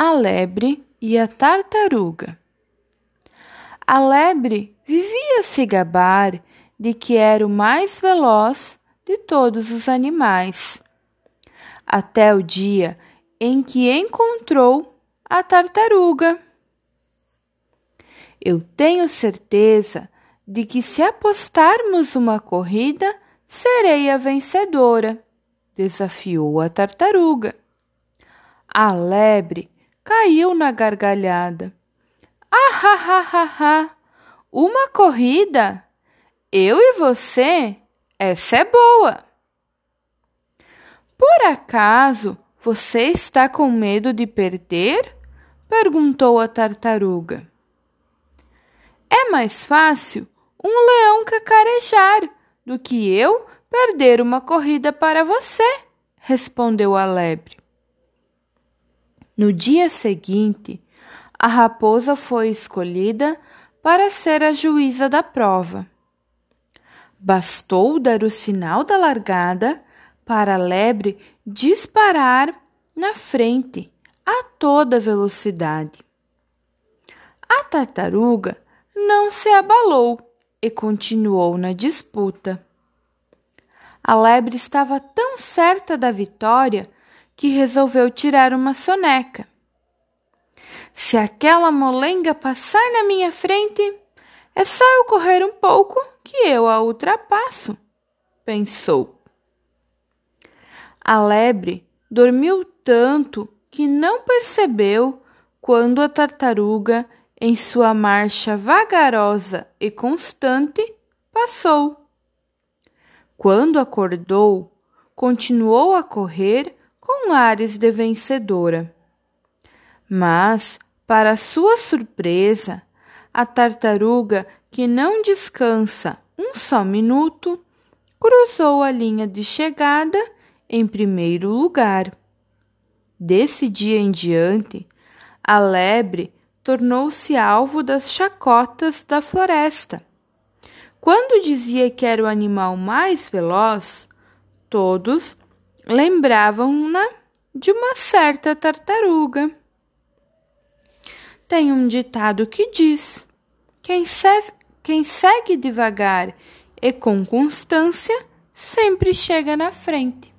a lebre e a tartaruga. A lebre vivia se gabar de que era o mais veloz de todos os animais, até o dia em que encontrou a tartaruga. Eu tenho certeza de que se apostarmos uma corrida, serei a vencedora, desafiou a tartaruga. A lebre caiu na gargalhada. Ah, ha, ha, ha, ha! Uma corrida? Eu e você? Essa é boa! Por acaso você está com medo de perder? perguntou a tartaruga. É mais fácil um leão cacarejar do que eu perder uma corrida para você, respondeu a lebre. No dia seguinte, a raposa foi escolhida para ser a juíza da prova. Bastou dar o sinal da largada para a lebre disparar na frente a toda velocidade. A tartaruga não se abalou e continuou na disputa. A lebre estava tão certa da vitória que resolveu tirar uma soneca. Se aquela molenga passar na minha frente, é só eu correr um pouco que eu a ultrapasso, pensou. A lebre dormiu tanto que não percebeu quando a tartaruga em sua marcha vagarosa e constante, passou. Quando acordou, continuou a correr com ares de vencedora. Mas, para sua surpresa, a tartaruga, que não descansa um só minuto, cruzou a linha de chegada em primeiro lugar. Desse dia em diante, a lebre tornou-se alvo das chacotas da floresta. Quando dizia que era o animal mais veloz, todos lembravam-na de uma certa tartaruga. Tem um ditado que diz: quem, quem segue devagar e com constância sempre chega na frente.